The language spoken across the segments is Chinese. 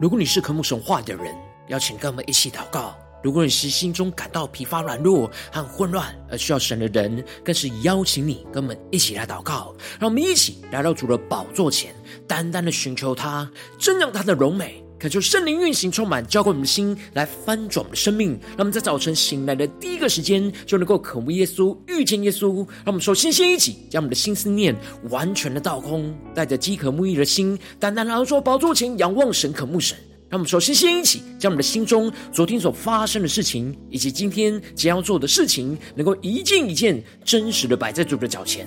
如果你是科目神话的人，邀请跟我们一起祷告。如果你是心中感到疲乏、软弱和混乱而需要神的人，更是邀请你跟我们一起来祷告。让我们一起来到主的宝座前，单单的寻求他，瞻仰他的荣美，恳求圣灵运行充满，浇灌我们的心，来翻转我们的生命。让我们在早晨醒来的第一个时间，就能够渴慕耶稣、遇见耶稣。让我们首先先一起将我们的心思念完全的倒空，带着饥渴慕义的心，单单来到宝座前，仰望神、渴慕神。让我们首先先一起将我们的心中昨天所发生的事情，以及今天将要做的事情，能够一件一件真实的摆在主的脚前，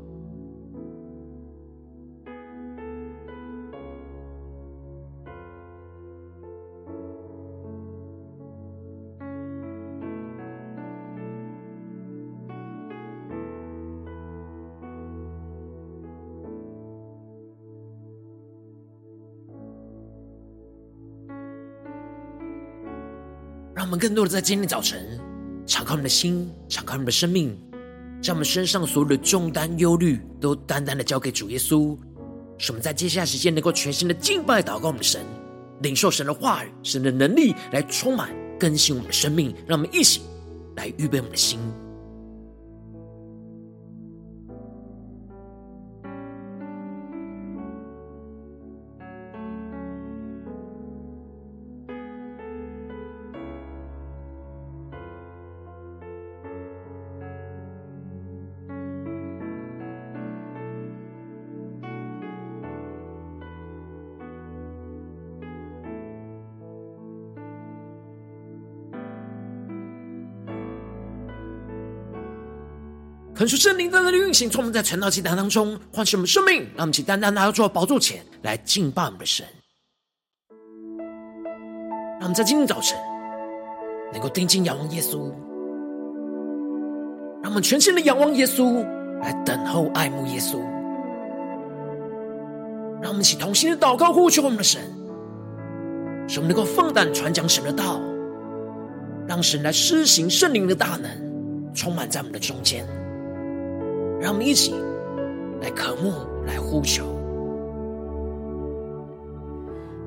让我们更多的在今天早晨，敞开我们的心，敞开我们的生命，将我们身上所有的重担、忧虑，都单单的交给主耶稣。使我们在接下来时间能够全新的敬拜、祷告我们的神，领受神的话语、神的能力来充满、更新我们的生命。让我们一起来预备我们的心。恳求圣灵在这里运行，从我们在晨祷祭坛当中唤醒我们生命，让我们一起单单来到主的宝座前来敬拜我们的神。让我们在今天早晨能够定睛仰望耶稣，让我们全心的仰望耶稣，来等候爱慕耶稣。让我们一起同心的祷告呼求我们的神，使我们能够放胆传讲神的道，让神来施行圣灵的大能，充满在我们的中间。让我们一起来渴慕，来呼求。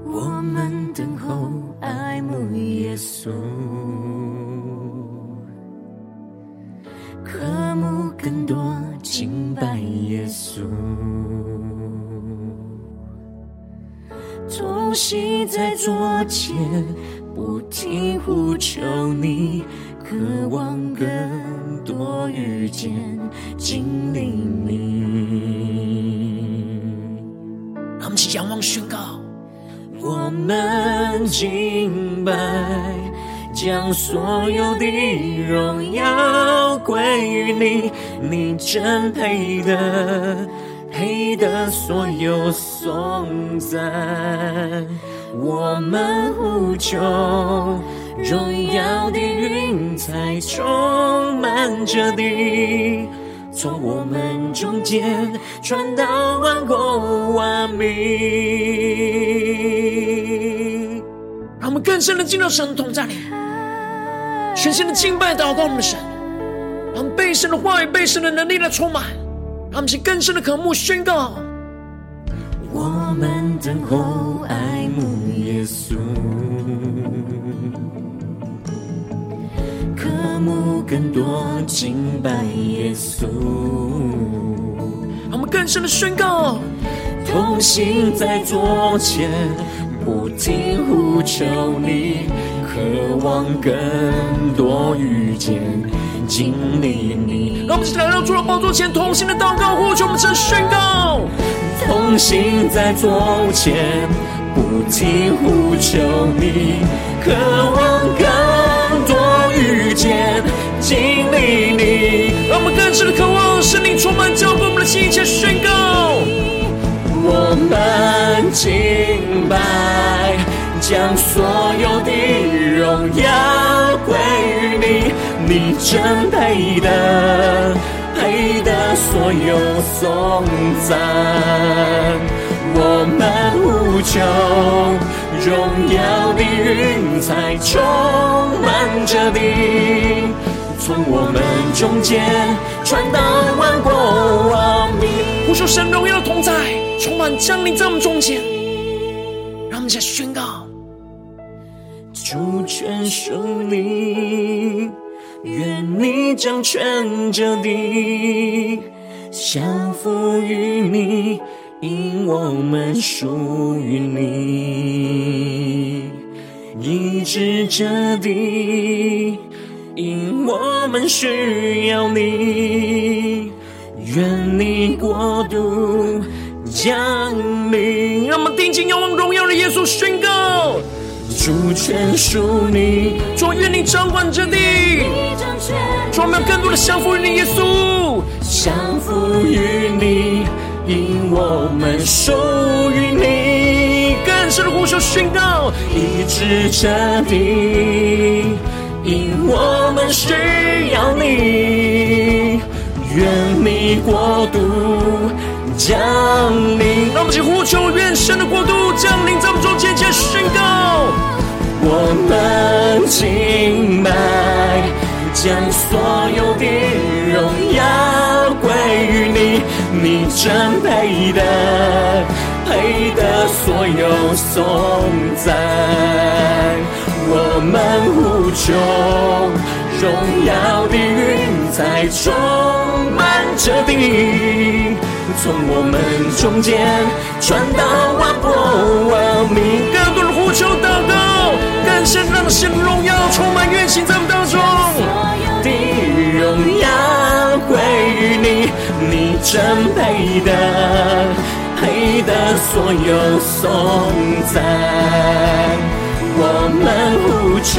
我们等候爱慕耶稣，渴慕更多敬拜耶稣，同行在左前，不停呼求你，渴望更多遇见，经历你。让我们起仰望宣告，我们敬拜，将所有的荣耀归于你，你真配得，配得所有颂赞。我们呼求，荣耀的云彩充满着地，从我们中间传到万国万民。让我们更深的进入神的同在里，全新的敬拜祷告我们的神，让被神的话语、被神的能力来充满，让我们去更深的渴慕宣告。我们等候爱慕耶稣，渴慕更多敬拜耶稣。让我们更深的宣告，同行在左前，不停呼求你，渴望更多遇见，经历你。让我们一起来到主的宝座前，同心的祷告，呼求我们神宣告。同行在左前，不停呼求你，渴望更多遇见，经历你。让我们更深的渴望圣灵充满，浇灌我们的心，一切宣告。我们敬拜，将所有的荣耀归于你，你真配得。配得所有颂赞，我们呼求，荣耀的云彩充满着你，从我们中间传到万国万民。呼求神荣耀同在，充满降临在我们中间，让我们再宣告：主权属你，愿你掌权着地，降服于你。因我们属于你，医治这地；因我们需要你，愿你国度降临。让我们定睛仰望荣耀的耶稣，宣告：主权属你，主愿你掌管这地。主，我们要更多的降服于你，耶稣，降服于你。因我们属于你，更深的呼求宣告，医治这地，因我们需要你，愿你国度降临。让我们一起呼求，愿神的国度降临在我们中间，加宣告，我们敬拜，将所有的你。真配得，配得所有颂赞。我们呼求，荣耀的云彩充满着地，从我们中间传到万国万民。更多人呼求祷告，更深让神荣耀神配得，配得所有颂赞。我们呼求，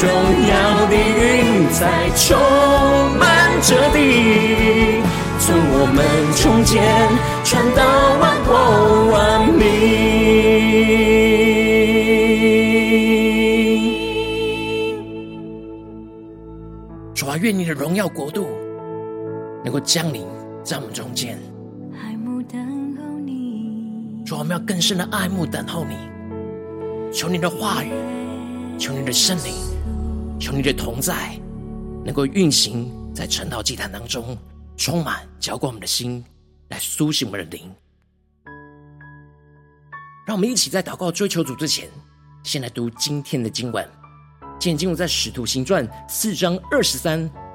荣耀的云彩充满着地，从我们中间传到万国万民。主啊，愿你的荣耀国度。能够降临在我们中间，主，我们要更深的爱慕等候你。求你的话语，求你的圣灵，求你的同在，能够运行在晨祷祭坛当中，充满浇灌我们的心，来苏醒我们的灵。让我们一起在祷告追求主之前，先来读今天的经文。今天经文在《使徒行传》四章二十三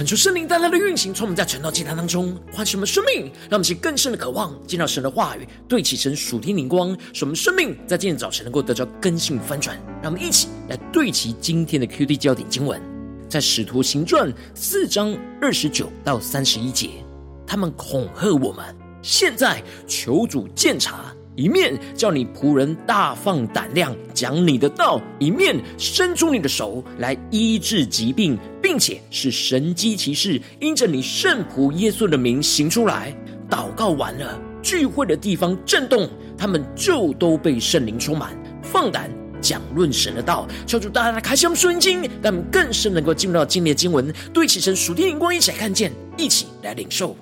恳求圣灵带来的运行，从我们在晨祷祭坛当中唤醒我们生命，让我们去更深的渴望见到神的话语，对齐神属天灵光，使我们生命在今天早晨能够得到更新翻转。让我们一起来对齐今天的 QD 焦点经文，在使徒行传四章二十九到三十一节，他们恐吓我们，现在求主鉴察。一面叫你仆人大放胆量讲你的道，一面伸出你的手来医治疾病，并且是神迹奇事因着你圣仆耶稣的名行出来。祷告完了，聚会的地方震动，他们就都被圣灵充满，放胆讲论神的道。求主大大的开箱顺经，让我们更深能够进入到今天的经文，对起神属天灵光，一起来看见，一起来领受。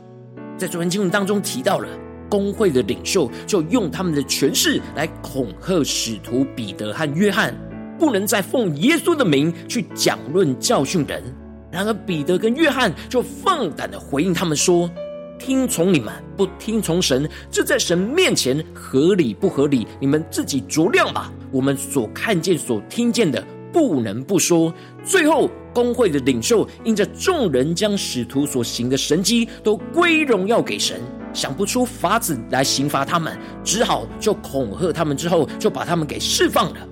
在昨天经文当中提到了。公会的领袖就用他们的权势来恐吓使徒彼得和约翰，不能再奉耶稣的名去讲论教训人。然而彼得跟约翰就放胆的回应他们说：“听从你们，不听从神，这在神面前合理不合理？你们自己酌量吧。我们所看见、所听见的，不能不说。”最后，公会的领袖因着众人将使徒所行的神迹都归荣耀给神。想不出法子来刑罚他们，只好就恐吓他们，之后就把他们给释放了。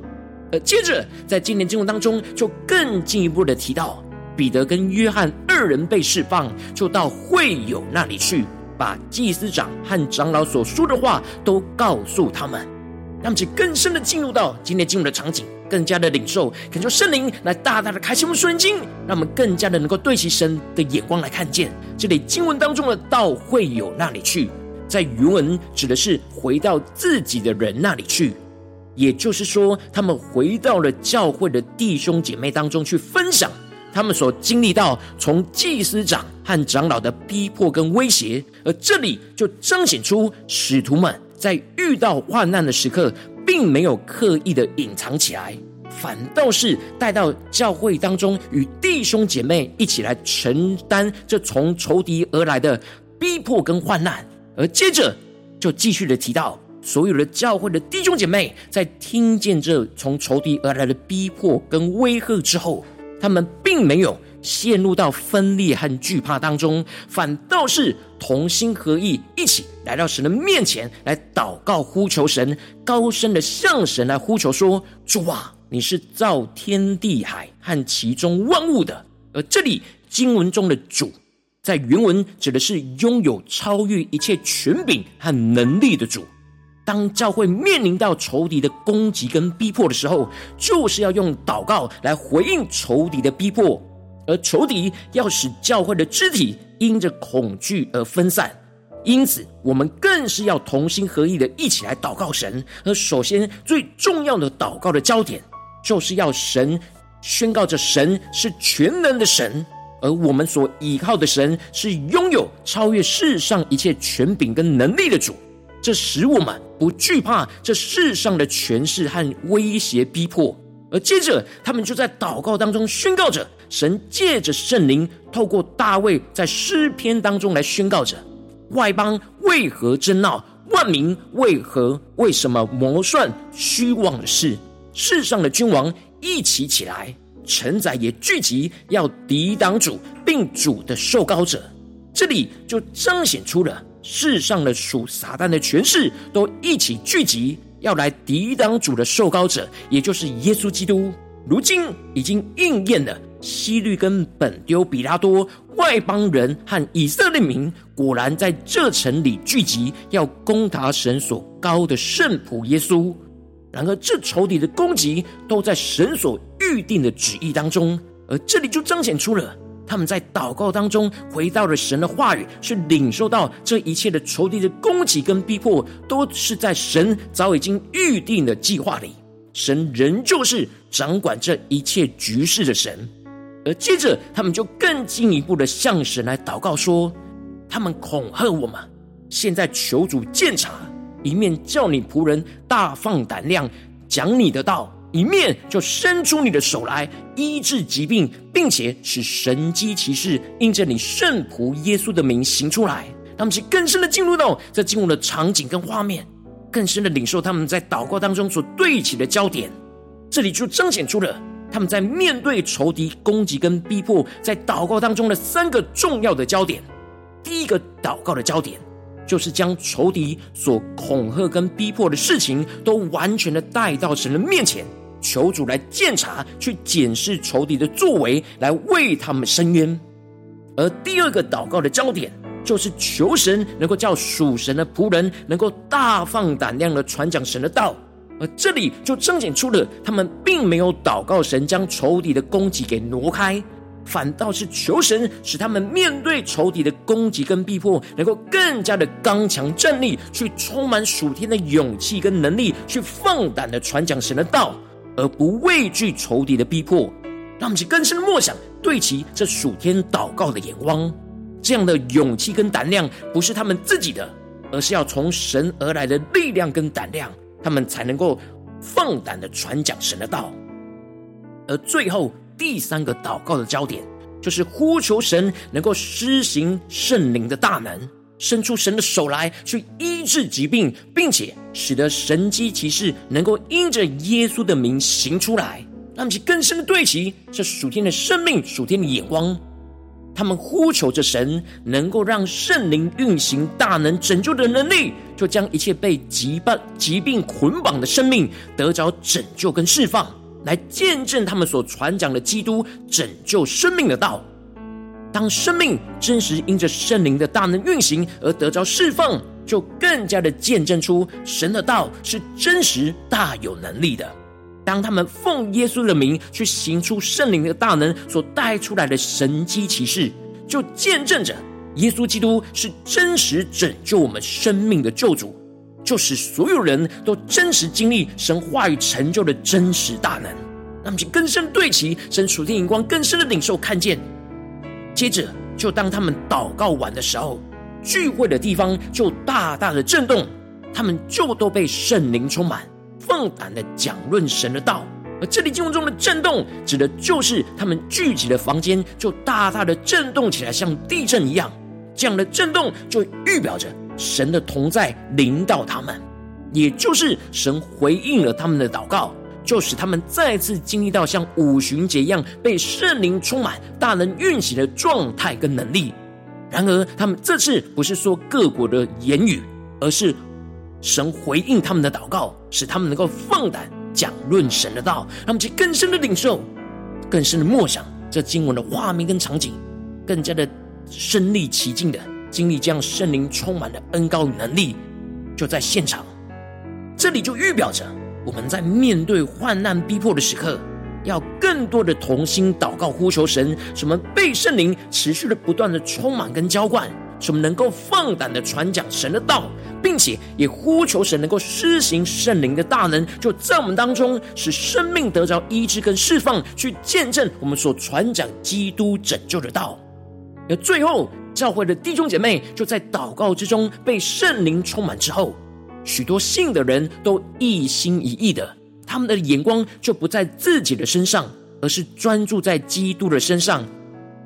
呃，接着在今年经文当中，就更进一步的提到，彼得跟约翰二人被释放，就到会友那里去，把祭司长和长老所说的话都告诉他们。让其更深的进入到今天经文的场景，更加的领受，恳求圣灵来大大的开启我们属灵经，让我们更加的能够对其神的眼光来看见。这里经文当中的到会友那里去，在原文指的是回到自己的人那里去，也就是说，他们回到了教会的弟兄姐妹当中去分享他们所经历到从祭司长和长老的逼迫跟威胁，而这里就彰显出使徒们。在遇到患难的时刻，并没有刻意的隐藏起来，反倒是带到教会当中，与弟兄姐妹一起来承担这从仇敌而来的逼迫跟患难。而接着就继续的提到，所有的教会的弟兄姐妹在听见这从仇敌而来的逼迫跟威吓之后，他们并没有。陷入到分裂和惧怕当中，反倒是同心合意，一起来到神的面前来祷告，呼求神，高声的向神来呼求说：“主啊，你是造天地海和其中万物的。”而这里经文中的“主”在原文指的是拥有超越一切权柄和能力的主。当教会面临到仇敌的攻击跟逼迫的时候，就是要用祷告来回应仇敌的逼迫。而仇敌要使教会的肢体因着恐惧而分散，因此我们更是要同心合意的一起来祷告神。而首先最重要的祷告的焦点，就是要神宣告着神是全能的神，而我们所依靠的神是拥有超越世上一切权柄跟能力的主。这使我们不惧怕这世上的权势和威胁逼迫。而接着他们就在祷告当中宣告着。神借着圣灵，透过大卫在诗篇当中来宣告着：外邦为何争闹？万民为何为什么谋算虚妄的事？世上的君王一起起来，臣宰也聚集，要抵挡主，并主的受膏者。这里就彰显出了世上的属撒旦的权势都一起聚集，要来抵挡主的受膏者，也就是耶稣基督。如今已经应验了。希律跟本丢比拉多外邦人和以色列民果然在这城里聚集，要攻打神所高的圣仆耶稣。然而，这仇敌的攻击都在神所预定的旨意当中，而这里就彰显出了他们在祷告当中回到了神的话语，去领受到这一切的仇敌的攻击跟逼迫，都是在神早已经预定的计划里。神仍旧是掌管这一切局势的神。而接着，他们就更进一步的向神来祷告说：“他们恐吓我们，现在求主鉴察，一面叫你仆人大放胆量讲你的道，一面就伸出你的手来医治疾病，并且使神迹奇事因着你圣仆耶稣的名行出来。”他们是更深的进入到这进入的场景跟画面，更深的领受他们在祷告当中所对齐的焦点。这里就彰显出了。他们在面对仇敌攻击跟逼迫，在祷告当中的三个重要的焦点。第一个祷告的焦点，就是将仇敌所恐吓跟逼迫的事情，都完全的带到神的面前，求主来鉴察，去检视仇敌的作为，来为他们伸冤。而第二个祷告的焦点，就是求神能够叫属神的仆人，能够大放胆量的传讲神的道。而这里就彰显出了他们并没有祷告神将仇敌的攻击给挪开，反倒是求神使他们面对仇敌的攻击跟逼迫，能够更加的刚强站立，去充满属天的勇气跟能力，去放胆的传讲神的道，而不畏惧仇敌的逼迫。让我们去更深的默想，对齐这属天祷告的眼光，这样的勇气跟胆量不是他们自己的，而是要从神而来的力量跟胆量。他们才能够放胆的传讲神的道，而最后第三个祷告的焦点，就是呼求神能够施行圣灵的大能，伸出神的手来去医治疾病，并且使得神迹奇事能够因着耶稣的名行出来，让他们更深的对齐这属天的生命、属天的眼光。他们呼求着神，能够让圣灵运行大能拯救的能力，就将一切被疾病疾病捆绑的生命得着拯救跟释放，来见证他们所传讲的基督拯救生命的道。当生命真实因着圣灵的大能运行而得着释放，就更加的见证出神的道是真实大有能力的。当他们奉耶稣的名去行出圣灵的大能所带出来的神迹奇事，就见证着耶稣基督是真实拯救我们生命的救主，就使所有人都真实经历神话语成就的真实大能。那么，请更深对齐神属天眼光，更深的领受看见。接着，就当他们祷告完的时候，聚会的地方就大大的震动，他们就都被圣灵充满。放胆的讲论神的道，而这里经文中的震动，指的就是他们聚集的房间就大大的震动起来，像地震一样。这样的震动就预表着神的同在临到他们，也就是神回应了他们的祷告，就使他们再次经历到像五旬节一样被圣灵充满、大能运行的状态跟能力。然而，他们这次不是说各国的言语，而是。神回应他们的祷告，使他们能够放胆讲论神的道，他们去更深的领受、更深的默想这经文的画面跟场景，更加的身历其境的经历这样圣灵充满的恩膏与能力，就在现场。这里就预表着我们在面对患难逼迫的时刻，要更多的同心祷告呼求神，什么被圣灵持续的不断的充满跟浇灌。什么能够放胆的传讲神的道，并且也呼求神能够施行圣灵的大能，就在我们当中，使生命得着医治跟释放，去见证我们所传讲基督拯救的道。而最后，教会的弟兄姐妹就在祷告之中被圣灵充满之后，许多信的人都一心一意的，他们的眼光就不在自己的身上，而是专注在基督的身上。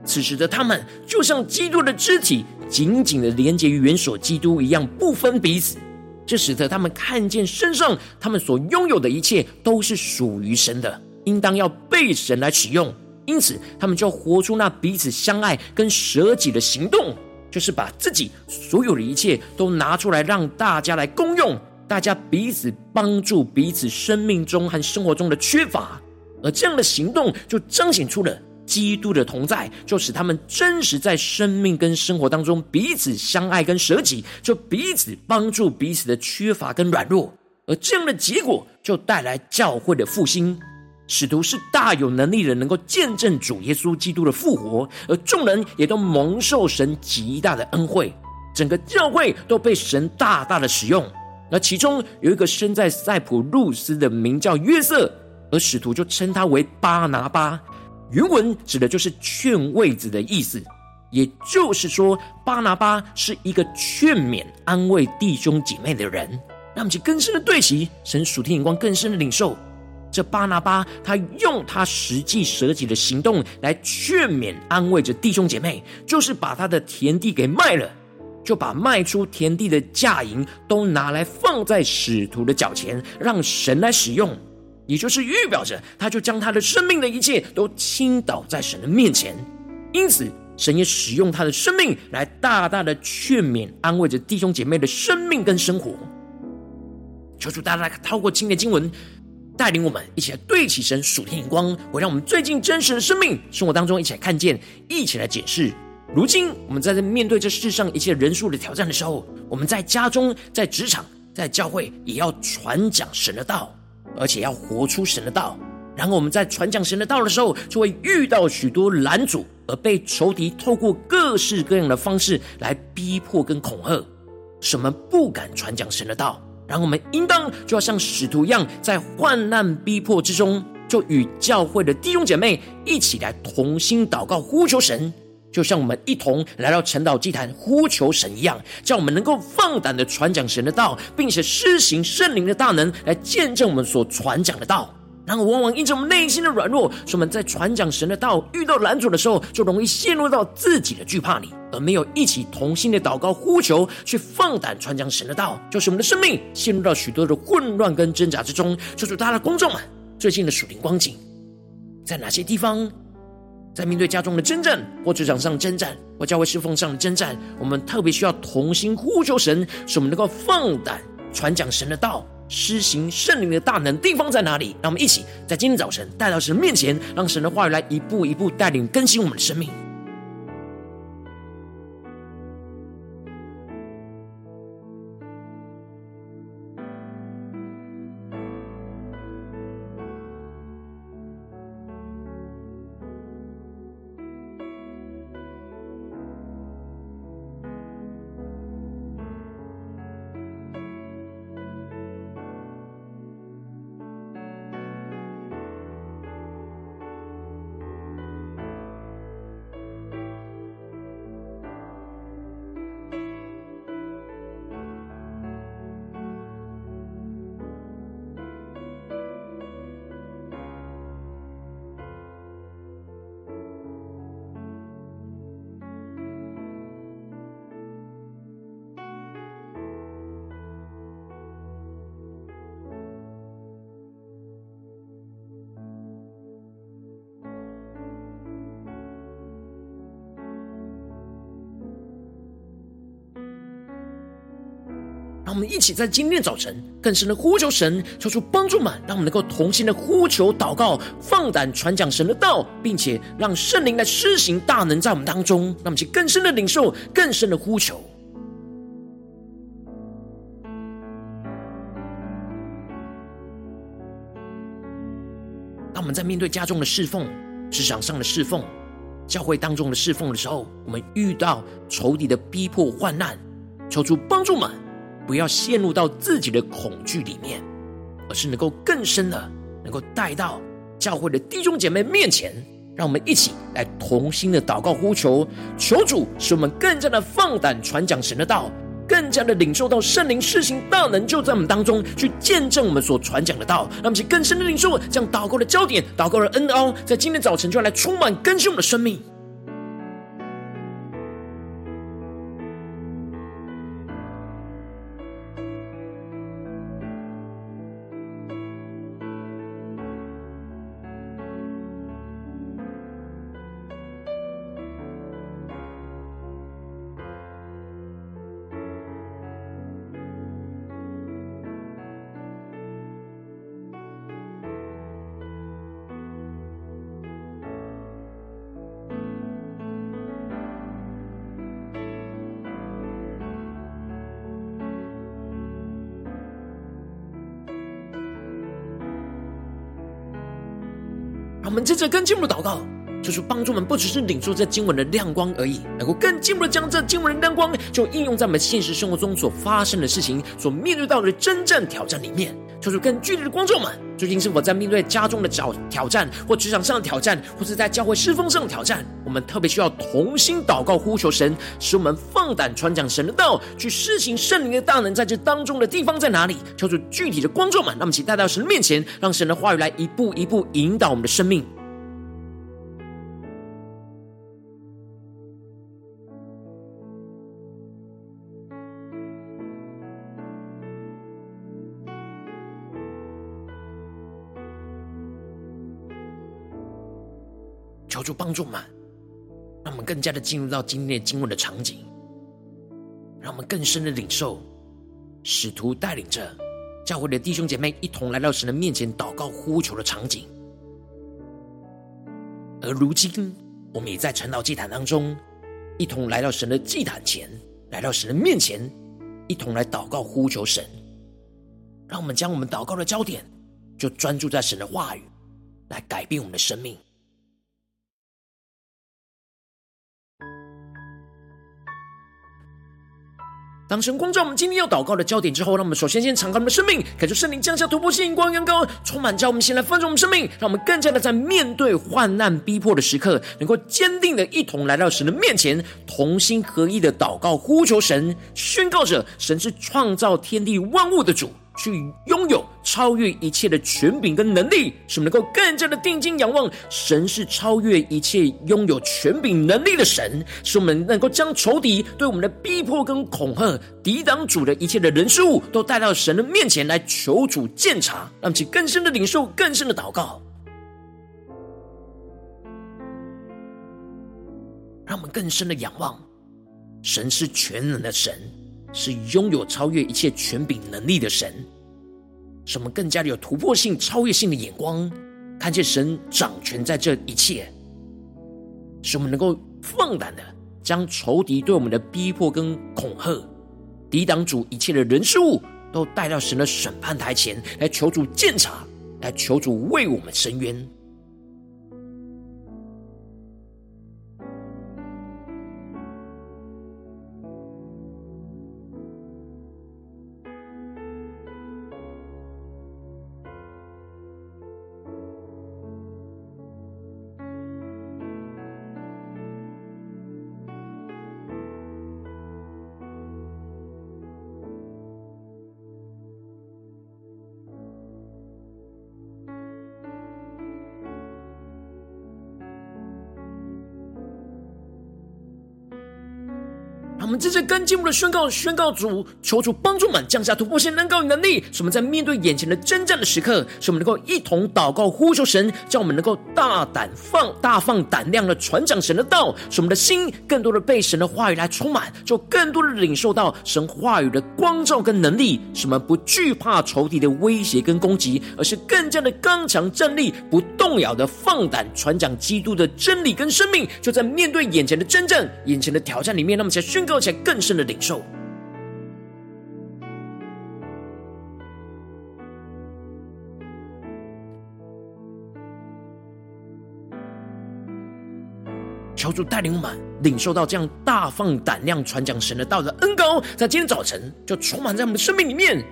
此时的他们，就像基督的肢体。紧紧的连接于元首基督一样，不分彼此，这使得他们看见身上他们所拥有的一切都是属于神的，应当要被神来使用。因此，他们就活出那彼此相爱跟舍己的行动，就是把自己所有的一切都拿出来，让大家来公用，大家彼此帮助彼此生命中和生活中的缺乏，而这样的行动就彰显出了。基督的同在，就使他们真实在生命跟生活当中彼此相爱跟舍己，就彼此帮助彼此的缺乏跟软弱，而这样的结果就带来教会的复兴。使徒是大有能力的，能够见证主耶稣基督的复活，而众人也都蒙受神极大的恩惠，整个教会都被神大大的使用。而其中有一个身在塞浦路斯的名叫约瑟，而使徒就称他为巴拿巴。原文指的就是劝慰子的意思，也就是说，巴拿巴是一个劝勉、安慰弟兄姐妹的人。让我们去更深的对齐神属天眼光，更深的领受这巴拿巴，他用他实际舍己的行动来劝勉、安慰着弟兄姐妹，就是把他的田地给卖了，就把卖出田地的价银都拿来放在使徒的脚前，让神来使用。也就是预表着他就将他的生命的一切都倾倒在神的面前。因此，神也使用他的生命来大大的劝勉、安慰着弟兄姐妹的生命跟生活。求主大大透过今天经文，带领我们一起来对齐神属天眼光，会让我们最近真实的生命生活当中一起来看见，一起来解释。如今我们在这面对这世上一切人数的挑战的时候，我们在家中、在职场、在教会，也要传讲神的道，而且要活出神的道。然后我们在传讲神的道的时候，就会遇到许多拦阻，而被仇敌透过各式各样的方式来逼迫跟恐吓，使我们不敢传讲神的道。然后我们应当就要像使徒一样，在患难逼迫之中，就与教会的弟兄姐妹一起来同心祷告，呼求神。就像我们一同来到晨祷祭坛呼求神一样，叫我们能够放胆的传讲神的道，并且施行圣灵的大能来见证我们所传讲的道。然后往往因着我们内心的软弱，所以我们在传讲神的道遇到拦阻的时候，就容易陷入到自己的惧怕里，而没有一起同心的祷告呼求，去放胆传讲神的道，就是我们的生命陷入到许多的混乱跟挣扎之中。求主大家的观众们，最近的属灵光景，在哪些地方？在面对家中的征战，或职场上征战，或教会侍奉上的征战，我们特别需要同心呼求神，使我们能够放胆传讲神的道，施行圣灵的大能。地方在哪里？让我们一起在今天早晨带到神面前，让神的话语来一步一步带领更新我们的生命。在今天早晨更深的呼求神，求出帮助们，让我们能够同心的呼求祷告，放胆传讲神的道，并且让圣灵来施行大能在我们当中。让我们去更深的领受，更深的呼求。当我们在面对家中的侍奉、职场上的侍奉、教会当中的侍奉的时候，我们遇到仇敌的逼迫、患难，求出帮助们。不要陷入到自己的恐惧里面，而是能够更深的，能够带到教会的弟兄姐妹面前，让我们一起来同心的祷告呼求，求主使我们更加的放胆传讲神的道，更加的领受到圣灵施行大能，就在我们当中去见证我们所传讲的道，让我们更深的领受，将祷告的焦点、祷告的恩膏，在今天早晨就要来充满更新我们的生命。让我们接着更进一步祷告，就是帮助我们不只是领受这经文的亮光而已，能够更进一步的将这经文的亮光，就应用在我们现实生活中所发生的事情、所面对到的真正挑战里面。就是更剧烈的光照们，究竟是否在面对家中的挑挑战，或职场上的挑战，或是在教会侍奉上的挑战？我们特别需要同心祷告，呼求神，使我们放胆传讲神的道，去施行圣灵的大能。在这当中的地方在哪里？求主具体的光照们，那么请带到神的面前，让神的话语来一步一步引导我们的生命。求主帮助我们，让我们更加的进入到今天的经文的场景，让我们更深的领受使徒带领着教会的弟兄姐妹一同来到神的面前祷告呼求的场景。而如今，我们也在晨祷祭坛当中，一同来到神的祭坛前，来到神的面前，一同来祷告呼求神。让我们将我们祷告的焦点，就专注在神的话语，来改变我们的生命。当神光照我们今天要祷告的焦点之后，让我们首先先敞开我们的生命，感受圣灵降下突破性光、阳光，充满，着我们先来丰盛我们生命，让我们更加的在面对患难逼迫的时刻，能够坚定的一同来到神的面前，同心合意的祷告呼求神，宣告着神是创造天地万物的主。去拥有超越一切的权柄跟能力，使我们能够更加的定睛仰望神是超越一切拥有权柄能力的神，使我们能够将仇敌对我们的逼迫跟恐吓、抵挡主的一切的人事物，都带到神的面前来求主鉴察，让其更深的领受、更深的祷告，让我们更深的仰望神是全能的神。是拥有超越一切权柄能力的神，使我们更加的有突破性、超越性的眼光，看见神掌权在这一切，使我们能够放胆的将仇敌对我们的逼迫跟恐吓、抵挡主一切的人事物，都带到神的审判台前来求主鉴察，来求主为我们伸冤。我们这次跟进我们的宣告，宣告主，求主帮助们降下突破性恩膏与能力，使我们在面对眼前的征战的时刻，使我们能够一同祷告呼求神，叫我们能够大胆放大放胆量的传讲神的道，使我们的心更多的被神的话语来充满，就更多的领受到神话语的光照跟能力，使我们不惧怕仇敌的威胁跟攻击，而是更加的刚强站立，不动摇的放胆传讲基督的真理跟生命，就在面对眼前的征战、眼前的挑战里面，那么才宣告。且更深的领受，求主带领我们领受到这样大放胆量传讲神的道的恩膏，在今天早晨就充满在我们的生命里面，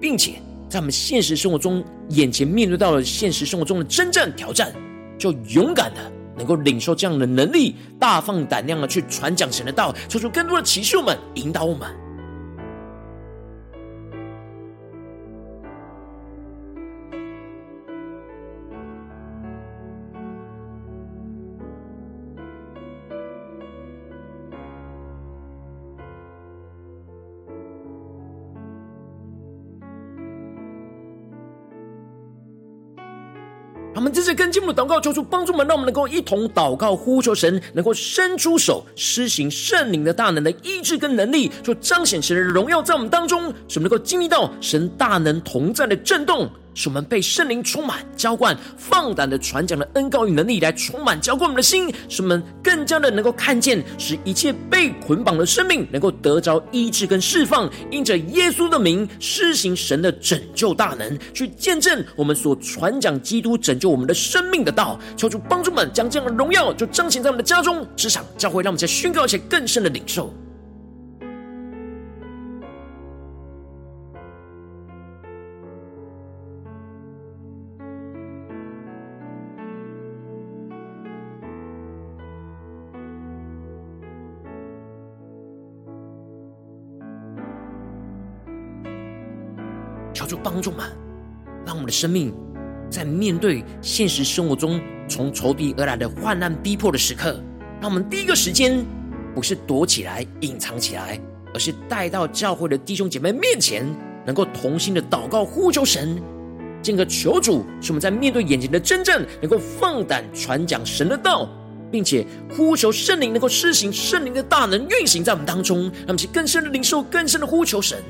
并且在我们现实生活中眼前面对到了现实生活中的真正挑战，就勇敢的。能够领受这样的能力，大放胆量的去传讲神的道，求出更多的奇秀们，引导我们。我们这次跟进我们的祷告，求主帮助我们，让我们能够一同祷告，呼求神，能够伸出手，施行圣灵的大能的医治跟能力，就彰显神的荣耀在我们当中，使我们能够经历到神大能同在的震动。使我们被圣灵充满、浇灌，放胆的传讲的恩膏与能力来充满、浇灌我们的心，使我们更加的能够看见，使一切被捆绑的生命能够得着医治跟释放，因着耶稣的名施行神的拯救大能，去见证我们所传讲基督拯救我们的生命的道。求主帮助们将这样的荣耀就彰显在我们的家中、职场、教会，让我们在宣告且更深的领受。帮助们，让我们的生命在面对现实生活中从仇敌而来的患难逼迫的时刻，让我们第一个时间不是躲起来隐藏起来，而是带到教会的弟兄姐妹面前，能够同心的祷告呼求神，进而求主使我们在面对眼前的真正，能够放胆传讲神的道，并且呼求圣灵能够施行圣灵的大能运行在我们当中，让我们去更深的领受，更深的呼求神。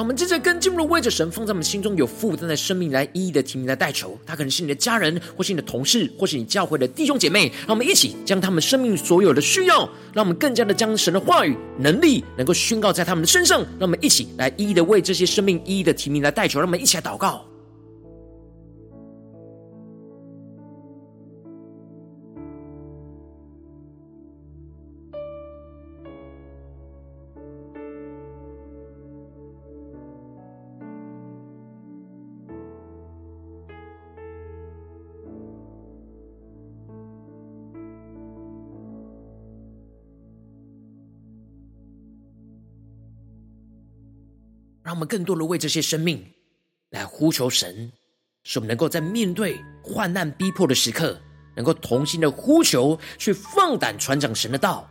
我们接着跟进一步的为着神放在我们心中有负担的生命来一一的提名来代求，他可能是你的家人，或是你的同事，或是你教会的弟兄姐妹。让我们一起将他们生命所有的需要，让我们更加的将神的话语能力能够宣告在他们的身上。让我们一起来一一的为这些生命一一的提名来代求。让我们一起来祷告。让我们更多的为这些生命来呼求神，使我们能够在面对患难逼迫的时刻，能够同心的呼求，去放胆传讲神的道，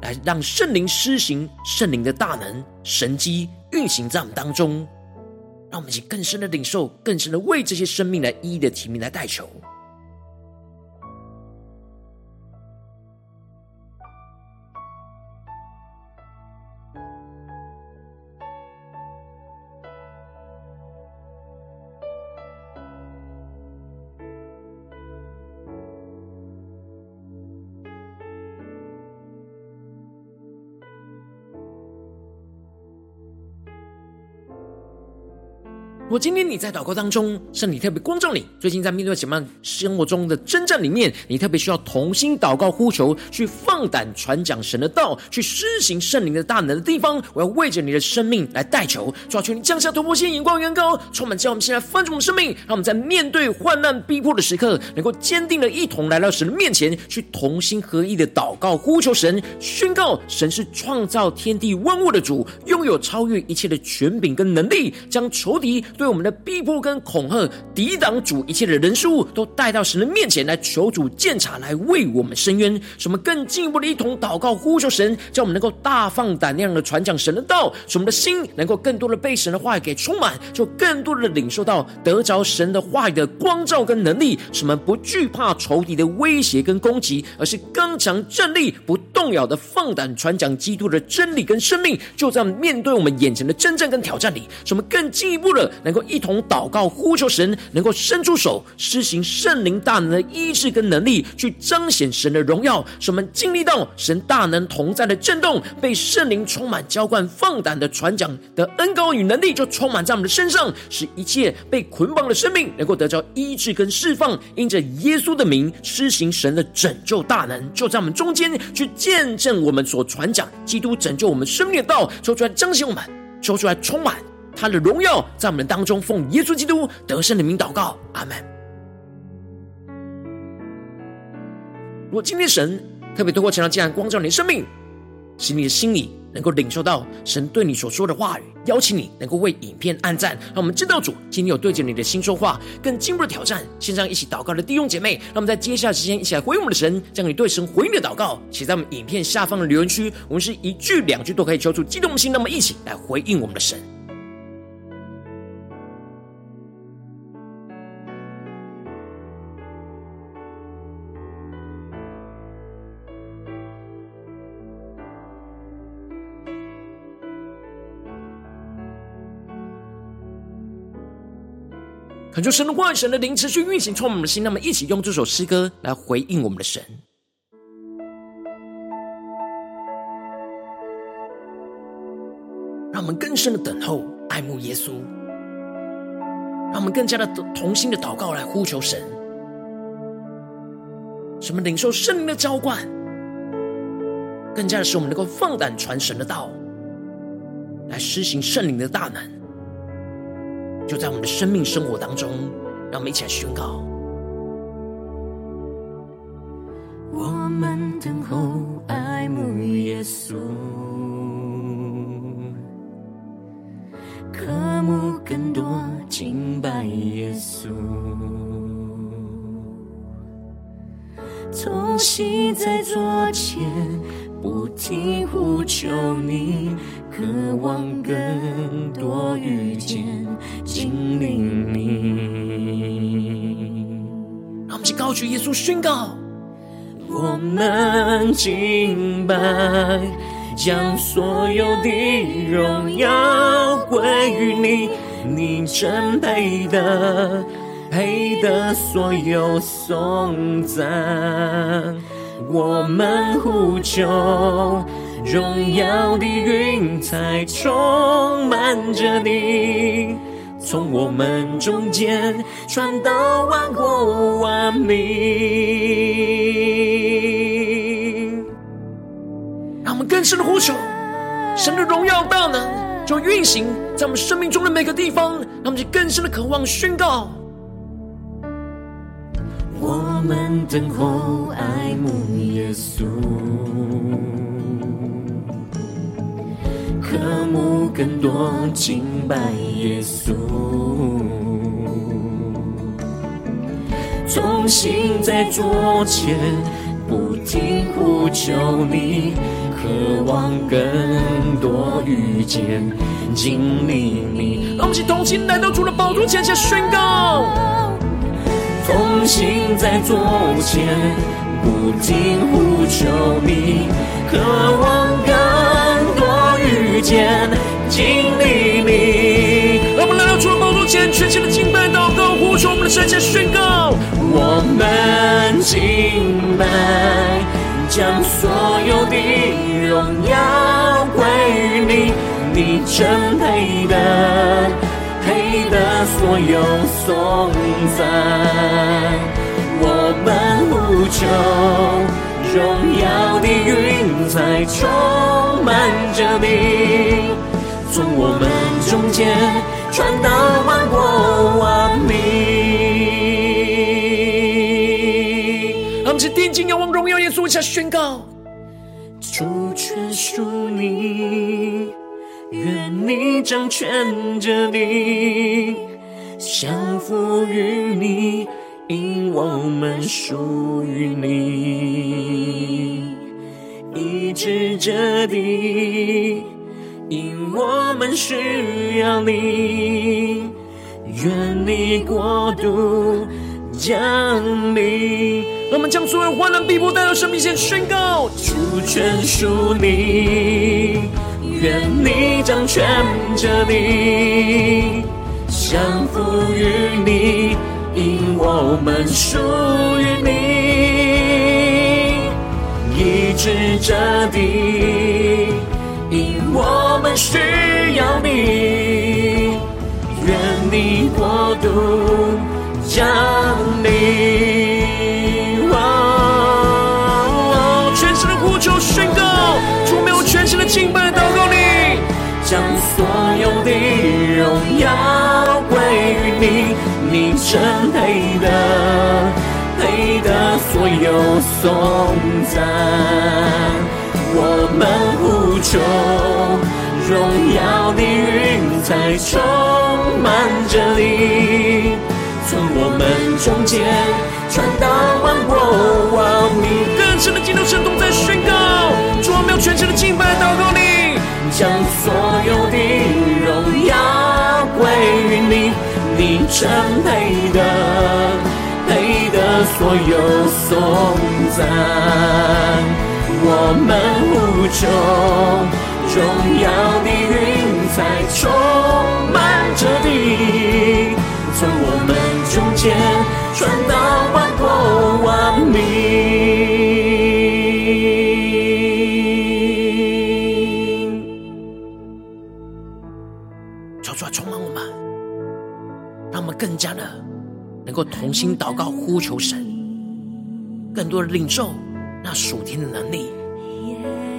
来让圣灵施行圣灵的大能神迹运行在我们当中，让我们去更深的领受，更深的为这些生命来一一的提名来代求。今天你在祷告当中，圣灵特别光照你，最近在面对什么生活中的征战里面，你特别需要同心祷告呼求，去放胆传讲神的道，去施行圣灵的大能的地方，我要为着你的生命来代求，抓住你降下突破性眼光，远高，充满叫我们现在翻转我们生命，让我们在面对患难逼迫的时刻，能够坚定的一同来到神的面前，去同心合意的祷告呼求神，宣告神是创造天地万物的主，拥有超越一切的权柄跟能力，将仇敌。对对我们的逼迫跟恐吓，抵挡主一切的人事物，都带到神的面前来求主鉴察，来为我们伸冤。什么更进一步的一同祷告呼求神，叫我们能够大放胆量的传讲神的道，使我们的心能够更多的被神的话语给充满，就更多的领受到得着神的话语的光照跟能力，使我们不惧怕仇敌的威胁跟攻击，而是刚强站立，不动摇的放胆传讲基督的真理跟生命。就在面对我们眼前的真正跟挑战里，使我们更进一步的。能够一同祷告呼求神，能够伸出手施行圣灵大能的医治跟能力，去彰显神的荣耀，使我们经历到神大能同在的震动，被圣灵充满浇灌，放胆的传讲的恩膏与能力就充满在我们的身上，使一切被捆绑的生命能够得到医治跟释放。因着耶稣的名施行神的拯救大能，就在我们中间去见证我们所传讲基督拯救我们生命的道，说出来彰显我们，说出来充满。他的荣耀在我们当中，奉耶稣基督得胜的名祷告，阿门。如果今天神特别透过这样这样光照你的生命，使你的心里能够领受到神对你所说的话语，邀请你能够为影片按赞，让我们知道主今天有对着你的心说话，更进一步的挑战。线上一起祷告的弟兄姐妹，让我们在接下来时间一起来回应我们的神，将你对神回应的祷告写在我们影片下方的留言区，我们是一句两句都可以求出激动的心，那么一起来回应我们的神。恳求神的话语、神的灵持续运行，充满我们的心。那么，一起用这首诗歌来回应我们的神。让我们更深的等候、爱慕耶稣，让我们更加的同心的祷告来呼求神，使我们领受圣灵的浇灌，更加的使我们能够放胆传神的道，来施行圣灵的大能，就在我们的生命生活当中，让我们一起来宣告。我们等候爱慕耶稣，渴慕更多敬拜耶稣，从昔在昨前不停呼求你，渴望更多遇见经历你。让我们高举耶稣宣告。我们敬拜，将所有的荣耀归于你，你真配得，配得所有颂赞。我们呼求，荣耀的云彩充满着你。从我们中间传到万国万民，让我们更深的呼求，神的荣耀大能就运行在我们生命中的每个地方，让我们就更深的渴望宣告。我们等候爱慕耶稣。渴慕更多敬拜耶稣，重新在昨前不停呼求你，渴望更多遇见经历你。让我们一起同心来到主的宝座前，下宣告：从昔在昨前不停呼求你，渴望更。见经历你，让我们来到主的宝座前，全心的敬拜祷告，呼求我们的神，宣告：我们敬拜，将所有的荣耀归于你，你真配得，配得所有颂赞。我们呼求。荣耀的云彩充满着你，从我们中间传到万国万民。让我们定睛仰望荣耀耶稣，一起宣告：主权属你，愿你掌权着你，降服于你。因我们属于你，医治这地，因我们需要你，愿你国度降临。让我们将所有患难逼迫带到生命前宣告：主权属你，愿你掌权着地，降服于你。我们属于你，医治这地，因我们需要你，愿你国度降临。哦，全心的呼求宣告，主，没有全心的敬拜祷告你，将所有的荣耀你。你真配得，配得所有颂赞。我们呼求，荣耀的云彩充满着你，从我们中间传到万国万民。更深的敬拜神同在宣告，主啊，没有全心的敬拜祷告你，将所有的荣耀归于你。你真配得，配得所有颂赞。我们呼求，荣耀的云彩充满着地，从我们中间传到万国万民。更加的能够同心祷告，呼求神，更多的领受那属天的能力，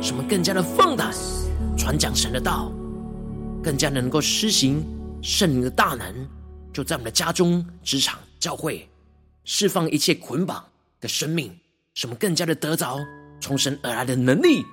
使我们更加的放胆传讲神的道，更加的能够施行圣灵的大能，就在我们的家中、职场、教会，释放一切捆绑的生命，使我们更加的得着从神而来的能力。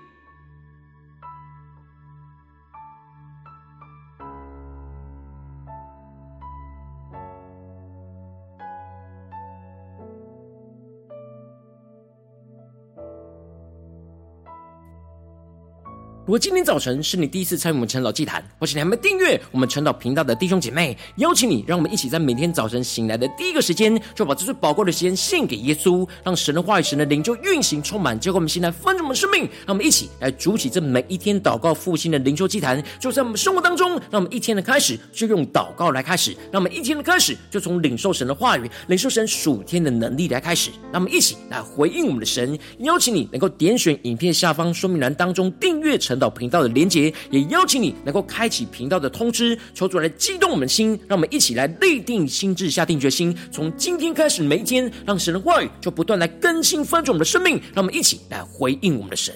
如果今天早晨是你第一次参与我们晨祷祭坛，或是你还没订阅我们晨祷频道的弟兄姐妹，邀请你，让我们一起在每天早晨醒来的第一个时间，就把这最宝贵的时间献给耶稣，让神的话语、神的灵就运行充满，结果我们现在分盛我们生命，让我们一起来主起这每一天祷告复兴的灵修祭坛，就在我们生活当中，让我们一天的开始就用祷告来开始，让我们一天的开始就从领受神的话语、领受神属天的能力来开始，让我们一起来回应我们的神。邀请你能够点选影片下方说明栏当中订阅成。到频道的连结，也邀请你能够开启频道的通知，求主来激动我们的心，让我们一起来立定心智，下定决心，从今天开始每一天，让神的话语就不断来更新翻转我们的生命，让我们一起来回应我们的神。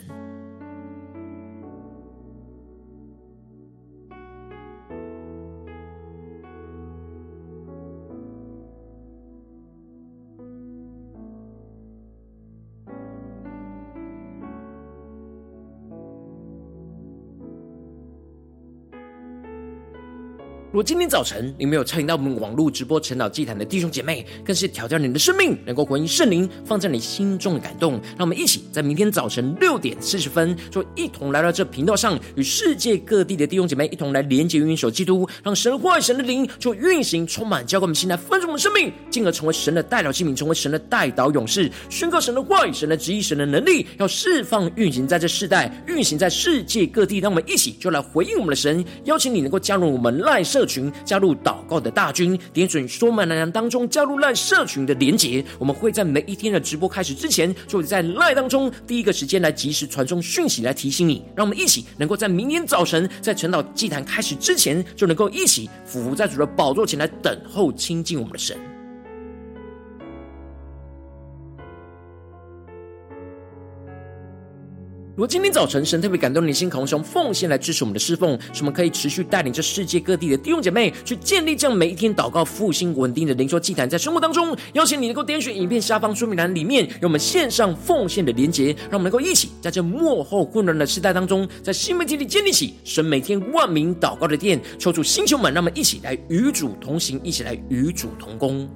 果今天早晨你没有参与到我们网络直播晨祷祭坛的弟兄姐妹，更是挑战你的生命，能够回应圣灵放在你心中的感动。让我们一起在明天早晨六点四十分，就一同来到这频道上，与世界各地的弟兄姐妹一同来连接、运手基督，让神话、神的灵就运行、充满，交给我们心来分盛我们生命，进而成为神的代表器皿，成为神的代祷勇士，宣告神的话语、神的旨意、神的能力，要释放、运行在这世代，运行在世界各地。让我们一起就来回应我们的神，邀请你能够加入我们赖社 群，加入祷告的大军，点准说满蓝当中加入赖社群的连结。我们会在每一天的直播开始之前，就会在赖当中第一个时间来及时传送讯息来提醒你。让我们一起能够在明天早晨在晨祷祭坛开始之前，就能够一起俯伏在主的宝座前来等候亲近我们的神。如果今天早晨神特别感动你的心，渴望用奉献来支持我们的侍奉，使我们可以持续带领着世界各地的弟兄姐妹去建立这样每一天祷告复兴稳定的灵修祭坛，在生活当中，邀请你能够点选影片下方说明栏里面有我们线上奉献的连结，让我们能够一起在这幕后混乱的时代当中，在新媒体里建立起神每天万名祷告的殿，求主星球们，让我们一起来与主同行，一起来与主同工。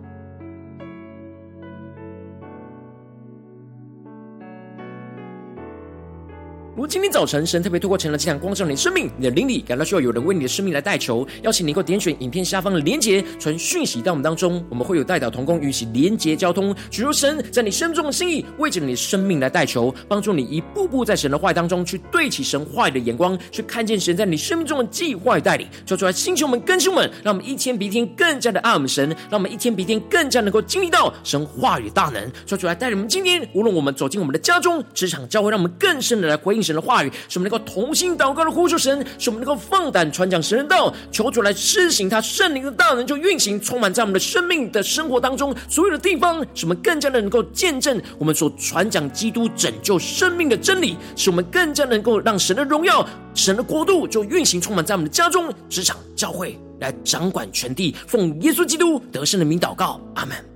如今天早晨，神特别透过晨祷祭坛光照你的生命，你的灵里感到需要有人为你的生命来代求，邀请你能够点选影片下方的连结，传讯息到我们当中，我们会有代祷同工与其连结交通，举入神在你生命中的心意，为着你的生命来代求，帮助你一步步在神的话语当中去对齐神话语的眼光，去看见神在你生命中的计划与带领，说出来，星球们、更新们，让我们一天比一天更加的爱我们神，让我们一天比一天更加能够经历到神话语大能，说出来，带领我们今天无论我们走进我们的家中、职场、教会，让我们更深的来回应神的话语，使我们能够同心祷告的呼求神，使我们能够放胆传讲神的道，求主来施行他圣灵的大能，就运行充满在我们的生命的生活当中，所有的地方，使我们更加的能够见证我们所传讲基督拯救生命的真理，使我们更加能够让神的荣耀、神的国度就运行充满在我们的家中、职场、教会，来掌管全地，奉耶稣基督得胜的名祷告，阿门。